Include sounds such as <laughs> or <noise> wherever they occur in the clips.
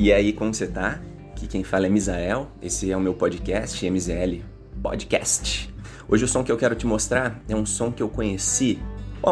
E aí, como você tá? Aqui quem fala é Misael, esse é o meu podcast, MZL Podcast. Hoje o som que eu quero te mostrar é um som que eu conheci,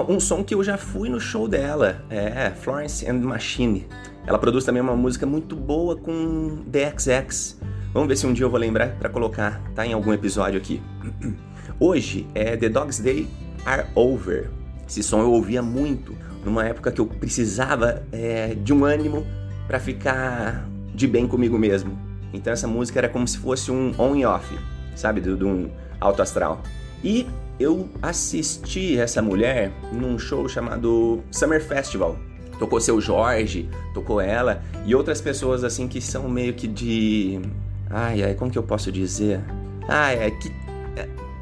um som que eu já fui no show dela, é Florence and Machine. Ela produz também uma música muito boa com DXX. Vamos ver se um dia eu vou lembrar para colocar, tá em algum episódio aqui. <clears throat> Hoje é The Dog's Day Are Over. Esse som eu ouvia muito numa época que eu precisava é, de um ânimo para ficar de bem comigo mesmo. Então essa música era como se fosse um on e off, sabe, de, um alto astral. E eu assisti essa mulher num show chamado Summer Festival. Tocou seu Jorge, tocou ela e outras pessoas assim que são meio que de. Ai, ai, como que eu posso dizer? Ai, é que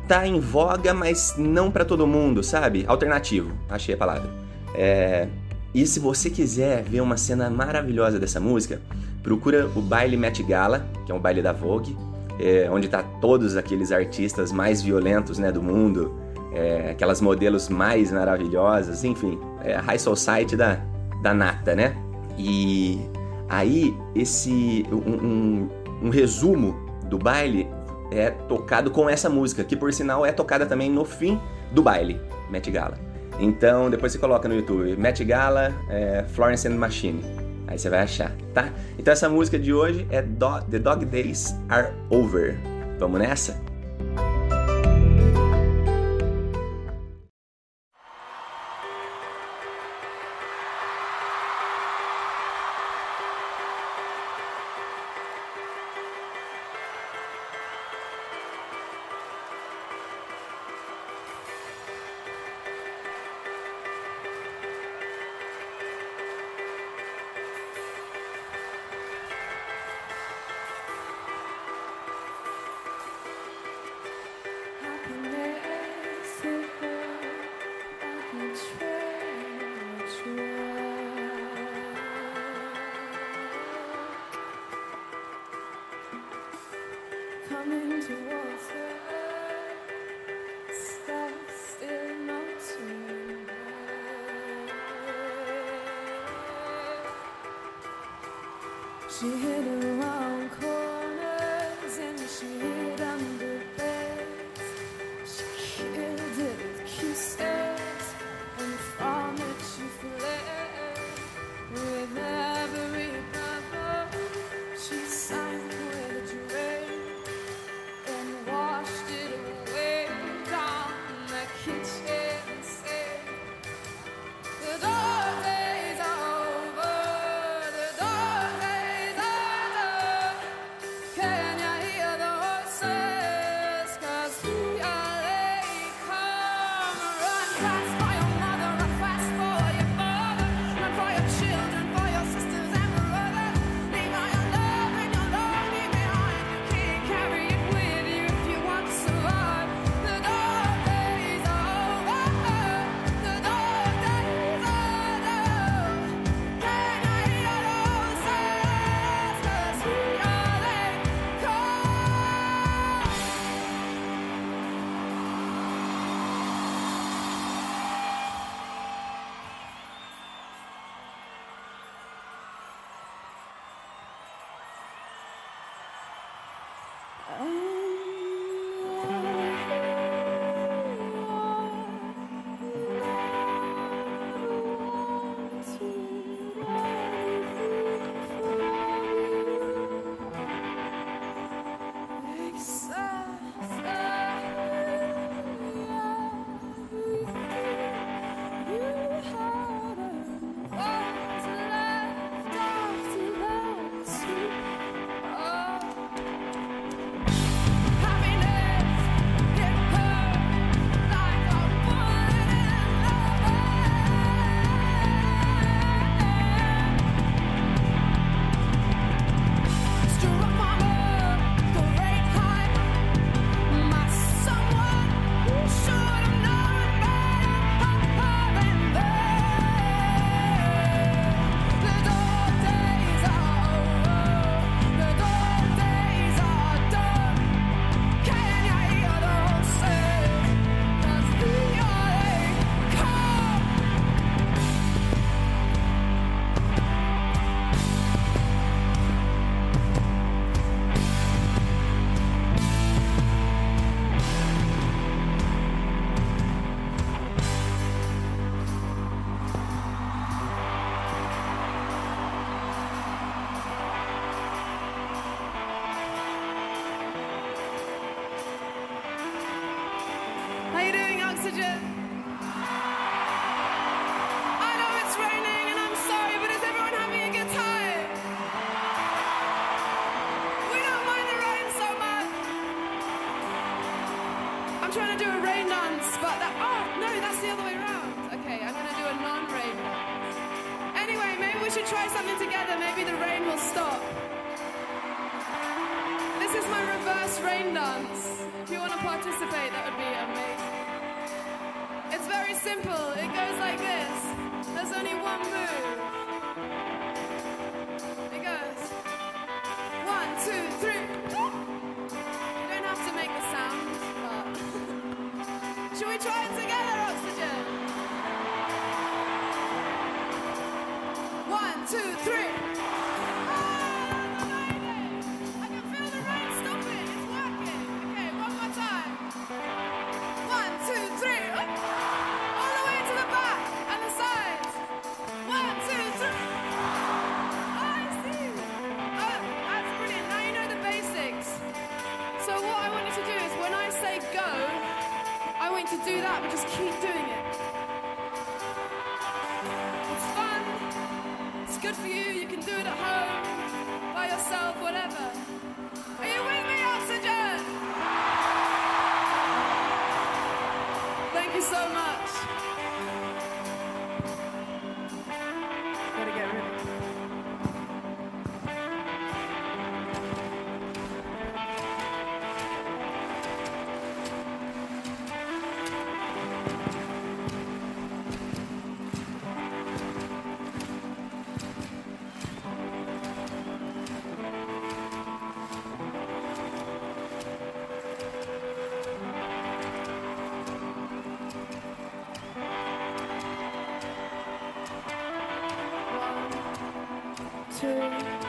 tá em voga, mas não para todo mundo, sabe? Alternativo, achei a palavra. É... E se você quiser ver uma cena maravilhosa dessa música, procura o baile Met Gala, que é um baile da Vogue, é, onde tá todos aqueles artistas mais violentos né, do mundo, é, aquelas modelos mais maravilhosas, enfim, é a High Society da, da nata, né? E aí esse um, um, um resumo do baile é tocado com essa música, que por sinal é tocada também no fim do baile, Met Gala. Então depois você coloca no YouTube Met Gala, é, Florence and Machine. Aí você vai achar, tá? Então essa música de hoje é Do The Dog Days Are Over. Vamos nessa? She hid around corners and she hid under I know it's raining and I'm sorry, but is everyone having a good time? We don't mind the rain so much. I'm trying to do a rain dance, but that, oh, no, that's the other way around. Okay, I'm going to do a non-rain dance. Anyway, maybe we should try something together. Maybe the rain will stop. This is my reverse rain dance. If you want to participate, that would be amazing very simple. It goes like this. There's only one move. It goes one, two, three. You don't have to make the sound, but <laughs> should we try it together, Oxygen? One, two, three. do that, but just keep doing it. It's fun, it's good for you, you can do it at home. to